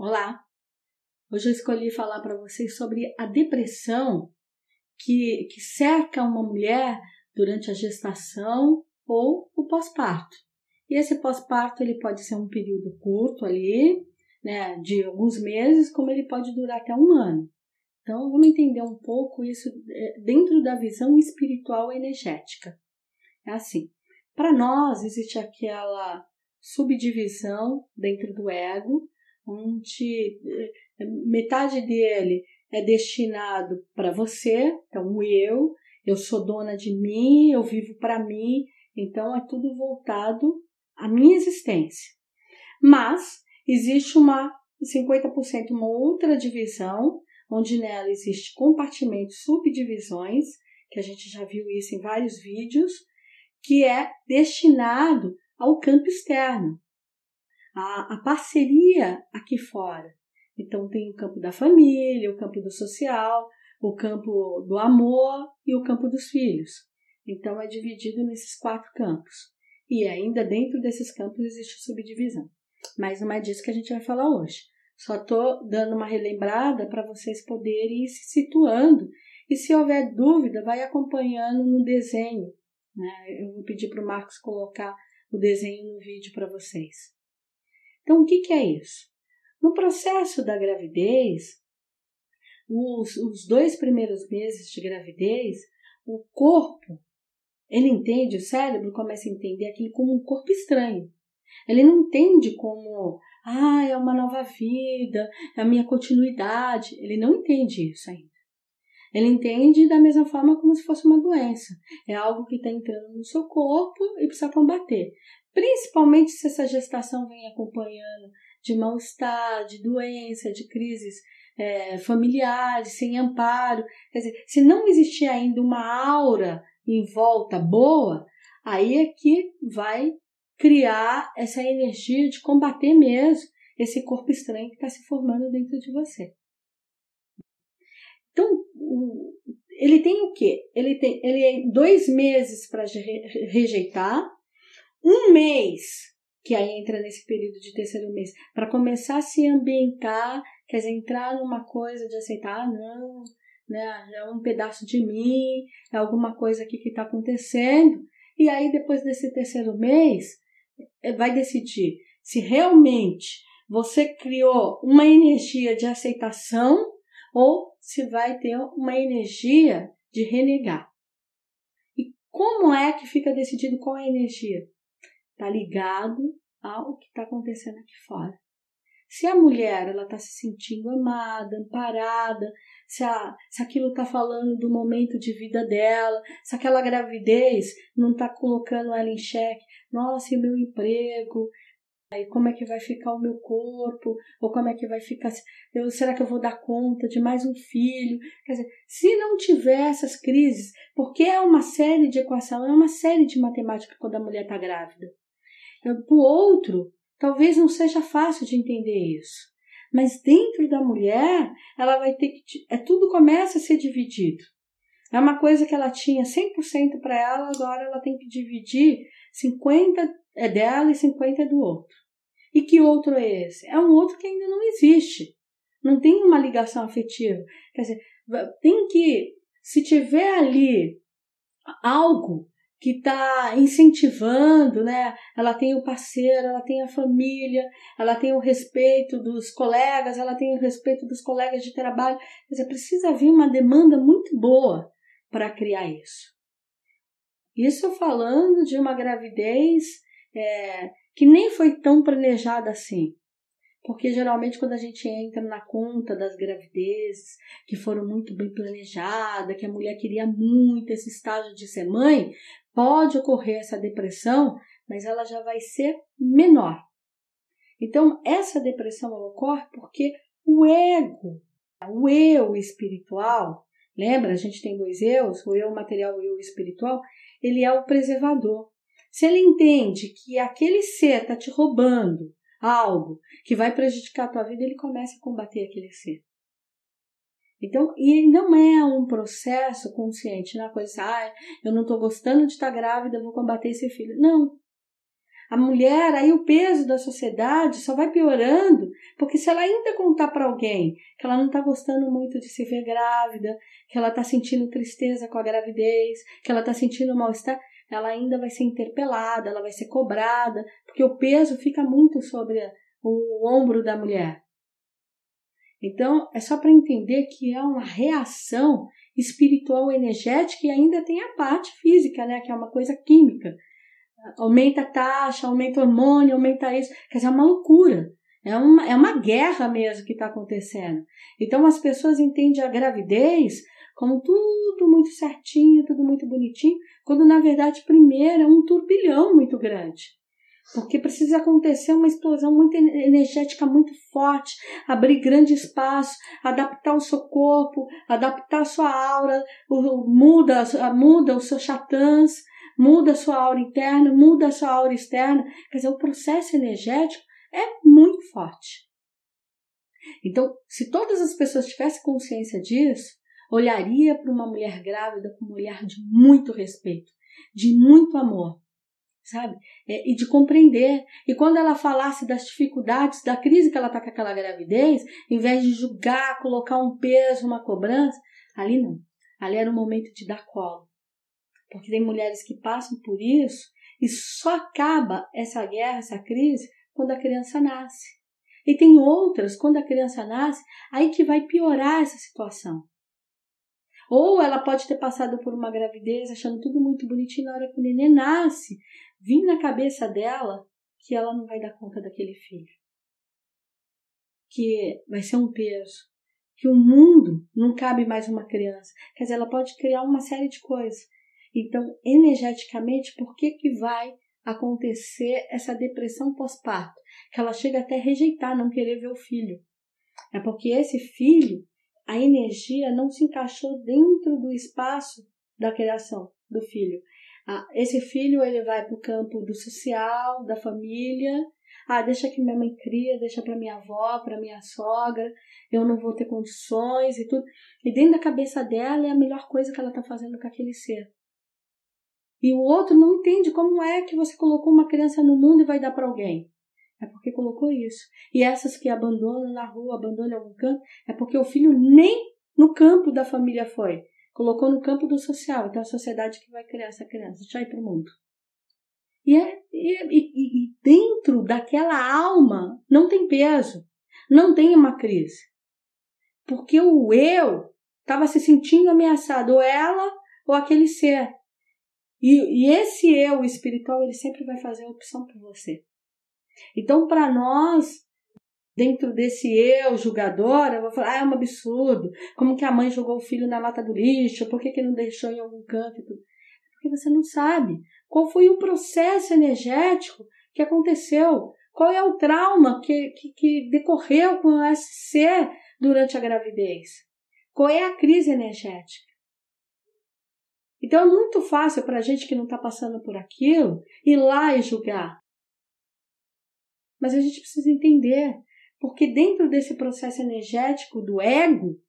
Olá! Hoje eu escolhi falar para vocês sobre a depressão que, que cerca uma mulher durante a gestação ou o pós-parto. E esse pós-parto ele pode ser um período curto ali, né, de alguns meses, como ele pode durar até um ano. Então vamos entender um pouco isso é, dentro da visão espiritual energética. É assim, para nós existe aquela subdivisão dentro do ego onde eh, metade dele é destinado para você, então o eu, eu sou dona de mim, eu vivo para mim, então é tudo voltado à minha existência. Mas existe uma 50% uma outra divisão, onde nela existe compartimentos, subdivisões, que a gente já viu isso em vários vídeos, que é destinado ao campo externo a, a parceria aqui fora. Então tem o campo da família, o campo do social, o campo do amor e o campo dos filhos. Então é dividido nesses quatro campos. E ainda dentro desses campos existe subdivisão. Mas não é disso que a gente vai falar hoje. Só estou dando uma relembrada para vocês poderem ir se situando. E se houver dúvida, vai acompanhando no desenho. Né? Eu vou pedir para o Marcos colocar o desenho no vídeo para vocês. Então, o que, que é isso? No processo da gravidez, os, os dois primeiros meses de gravidez, o corpo, ele entende, o cérebro começa a entender aquilo como um corpo estranho. Ele não entende como, ah, é uma nova vida, é a minha continuidade. Ele não entende isso ainda. Ele entende da mesma forma como se fosse uma doença. É algo que está entrando no seu corpo e precisa combater principalmente se essa gestação vem acompanhando de mal-estar, de doença, de crises é, familiares, sem amparo. Quer dizer, se não existir ainda uma aura em volta boa, aí é que vai criar essa energia de combater mesmo esse corpo estranho que está se formando dentro de você. Então, ele tem o quê? Ele tem ele é dois meses para rejeitar, um mês, que aí entra nesse período de terceiro mês, para começar a se ambientar, quer dizer, entrar numa coisa de aceitar, ah, não, né, é um pedaço de mim, é alguma coisa aqui que está acontecendo. E aí, depois desse terceiro mês, eh, vai decidir se realmente você criou uma energia de aceitação ou se vai ter uma energia de renegar. E como é que fica decidido qual é a energia? Está ligado ao que está acontecendo aqui fora. Se a mulher ela está se sentindo amada, amparada, se, a, se aquilo está falando do momento de vida dela, se aquela gravidez não está colocando ela em xeque, nossa, e meu emprego, aí como é que vai ficar o meu corpo, ou como é que vai ficar, eu, será que eu vou dar conta de mais um filho? Quer dizer, se não tiver essas crises, porque é uma série de equação, é uma série de matemática quando a mulher está grávida. Para o outro, talvez não seja fácil de entender isso. Mas dentro da mulher, ela vai ter que. É, tudo começa a ser dividido. É uma coisa que ela tinha 100% para ela, agora ela tem que dividir 50% é dela e 50% é do outro. E que outro é esse? É um outro que ainda não existe. Não tem uma ligação afetiva. Quer dizer, tem que, se tiver ali algo que está incentivando, né? Ela tem o parceiro, ela tem a família, ela tem o respeito dos colegas, ela tem o respeito dos colegas de trabalho. Quer dizer, precisa vir uma demanda muito boa para criar isso. Isso falando de uma gravidez é, que nem foi tão planejada assim. Porque geralmente quando a gente entra na conta das gravidezes que foram muito bem planejadas, que a mulher queria muito esse estágio de ser mãe, pode ocorrer essa depressão, mas ela já vai ser menor. Então, essa depressão ocorre porque o ego, o eu espiritual, lembra? A gente tem dois eus, o eu material e o eu espiritual, ele é o preservador. Se ele entende que aquele ser está te roubando algo que vai prejudicar a tua vida, ele começa a combater aquele ser. Então, e não é um processo consciente, não é coisa ah, eu não estou gostando de estar grávida, vou combater esse filho. Não. A mulher, aí o peso da sociedade só vai piorando, porque se ela ainda contar para alguém que ela não está gostando muito de se ver grávida, que ela está sentindo tristeza com a gravidez, que ela está sentindo mal-estar, ela ainda vai ser interpelada, ela vai ser cobrada, porque o peso fica muito sobre o ombro da mulher. Então, é só para entender que é uma reação espiritual energética e ainda tem a parte física, né, que é uma coisa química aumenta a taxa, aumenta o hormônio, aumenta isso. Quer dizer, é uma loucura. É uma, é uma guerra mesmo que está acontecendo. Então as pessoas entendem a gravidez como tudo muito certinho, tudo muito bonitinho, quando na verdade primeiro é um turbilhão muito grande. Porque precisa acontecer uma explosão muito energética muito forte, abrir grande espaço, adaptar o seu corpo, adaptar a sua aura, muda, muda o seu chatãs, muda a sua aura interna, muda a sua aura externa. Quer dizer, o processo energético é muito forte. Então, se todas as pessoas tivessem consciência disso, olharia para uma mulher grávida com um olhar de muito respeito, de muito amor, sabe? É, e de compreender. E quando ela falasse das dificuldades, da crise que ela está com aquela gravidez, em vez de julgar, colocar um peso, uma cobrança, ali não. Ali era o momento de dar colo, porque tem mulheres que passam por isso e só acaba essa guerra, essa crise, quando a criança nasce. E tem outras, quando a criança nasce, aí que vai piorar essa situação. Ou ela pode ter passado por uma gravidez achando tudo muito bonitinho na hora que o neném nasce, vir na cabeça dela que ela não vai dar conta daquele filho. Que vai ser um peso. Que o mundo não cabe mais uma criança. Quer dizer, ela pode criar uma série de coisas. Então, energeticamente, por que, que vai acontecer essa depressão pós-parto? Que ela chega até a rejeitar, não querer ver o filho. É porque esse filho, a energia não se encaixou dentro do espaço da criação do filho. Ah, esse filho ele vai para o campo do social, da família. Ah, deixa que minha mãe cria, deixa para minha avó, para minha sogra. Eu não vou ter condições e tudo. E dentro da cabeça dela é a melhor coisa que ela está fazendo com aquele ser. E o outro não entende como é que você colocou uma criança no mundo e vai dar para alguém. É porque colocou isso. E essas que abandonam na rua, abandonam em algum canto, é porque o filho nem no campo da família foi. Colocou no campo do social. Então é a sociedade que vai criar essa criança. Deixa ir para o mundo. E, é, e, e, e dentro daquela alma não tem peso. Não tem uma crise. Porque o eu estava se sentindo ameaçado. Ou ela ou aquele ser. E, e esse eu espiritual, ele sempre vai fazer a opção por você. Então, para nós, dentro desse eu julgador, eu vou falar, ah, é um absurdo. Como que a mãe jogou o filho na lata do lixo? Por que, que não deixou em algum canto? Porque você não sabe qual foi o processo energético que aconteceu. Qual é o trauma que, que, que decorreu com esse ser durante a gravidez? Qual é a crise energética? Então é muito fácil para a gente que não está passando por aquilo ir lá e julgar. Mas a gente precisa entender, porque dentro desse processo energético do ego,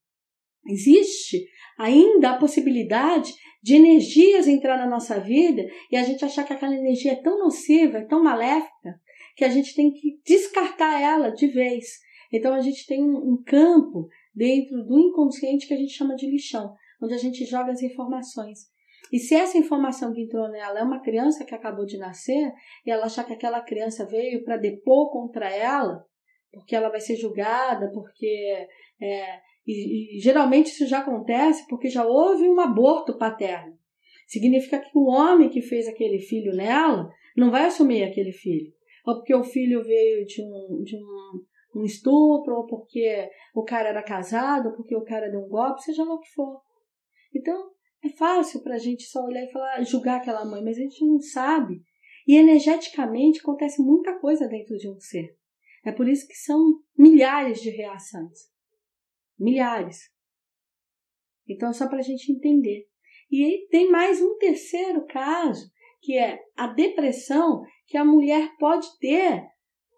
existe ainda a possibilidade de energias entrar na nossa vida e a gente achar que aquela energia é tão nociva, é tão maléfica, que a gente tem que descartar ela de vez. Então a gente tem um campo dentro do inconsciente que a gente chama de lixão, onde a gente joga as informações. E se essa informação que entrou nela é uma criança que acabou de nascer, e ela achar que aquela criança veio para depor contra ela, porque ela vai ser julgada, porque. É, e, e geralmente isso já acontece porque já houve um aborto paterno. Significa que o homem que fez aquele filho nela não vai assumir aquele filho. Ou porque o filho veio de um, de um, um estupro, ou porque o cara era casado, ou porque o cara deu um golpe, seja lá o que for. Então, é fácil para a gente só olhar e falar, julgar aquela mãe, mas a gente não sabe. E energeticamente acontece muita coisa dentro de um ser. É por isso que são milhares de reações. Milhares. Então, só para a gente entender. E tem mais um terceiro caso, que é a depressão que a mulher pode ter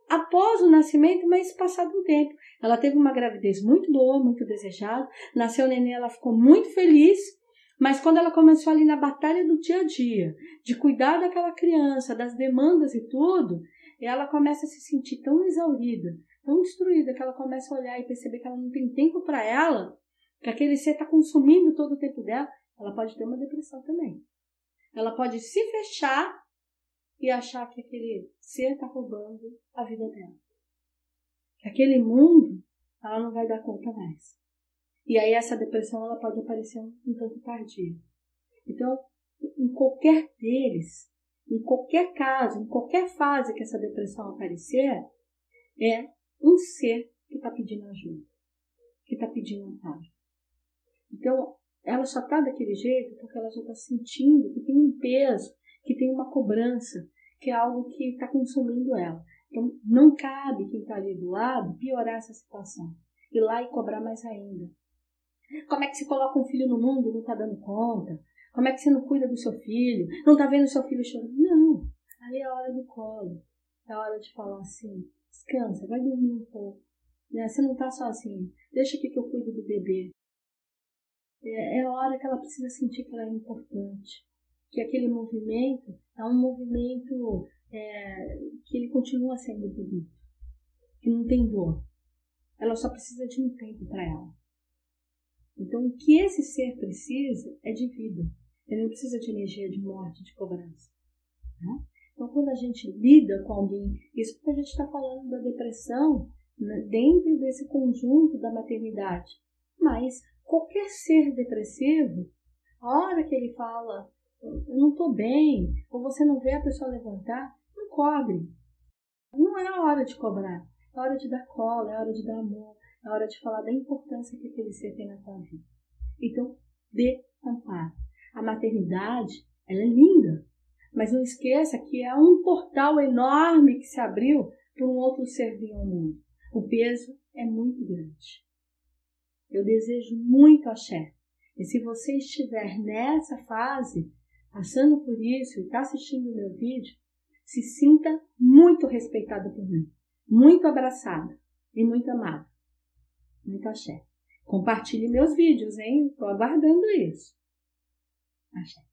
após o nascimento, mas passado um tempo. Ela teve uma gravidez muito boa, muito desejada, nasceu o neném, ela ficou muito feliz, Mas quando ela começou ali na batalha do dia a dia, de cuidar daquela criança, das demandas e tudo, ela começa a se sentir tão exaurida, tão destruída, que ela começa a olhar e perceber que ela não tem tempo para ela, que aquele ser está consumindo todo o tempo dela, ela pode ter uma depressão também. Ela pode se fechar e achar que aquele ser está roubando a vida dela. Que aquele mundo ela não vai dar conta mais. E aí essa depressão ela pode aparecer um, tanto tardia. Então, em qualquer deles, em qualquer caso, em qualquer fase que essa depressão aparecer, é um ser que está pedindo ajuda, que está pedindo amparo. Então, ela só está daquele jeito porque ela já está sentindo que tem um peso, que tem uma cobrança, que é algo que está consumindo ela. Então, não cabe quem está ali do lado piorar essa situação. Ir lá e cobrar mais ainda. Como é que você coloca um filho no mundo e não está dando conta? Como é que você não cuida do seu filho? Não está vendo seu filho chorando? Não. Aí é a hora do colo. É a hora de falar assim: descansa, vai dormir um pouco. Né? Você não está sozinho. Deixa aqui que eu cuido do bebê. É, é a hora que ela precisa sentir que ela é importante. Que aquele movimento é um movimento é, que ele continua sendo bonito. Que não tem dor. Ela só precisa de um tempo para ela. Então, o que esse ser precisa é de vida. Ele não precisa de energia de morte, de cobrança. Né? Então, quando a gente lida com alguém, isso porque a gente está falando da depressão né, dentro desse conjunto da maternidade. Mas qualquer ser depressivo, a hora que ele fala, eu não estou bem, ou você não vê a pessoa levantar, não cobre. Não é a hora de cobrar. É hora de dar cola, é hora de dar amor, é hora de falar da importância que aquele ser tem na tua vida. Então, dê amparo. A maternidade, ela é linda, mas não esqueça que é um portal enorme que se abriu para um outro ser vir ao mundo. O peso é muito grande. Eu desejo muito axé. E se você estiver nessa fase, passando por isso e está assistindo o meu vídeo, se sinta muito respeitada por mim, muito abraçada e muito amada. Muito axé. Compartilhe meus vídeos, hein? Estou aguardando isso. Axé.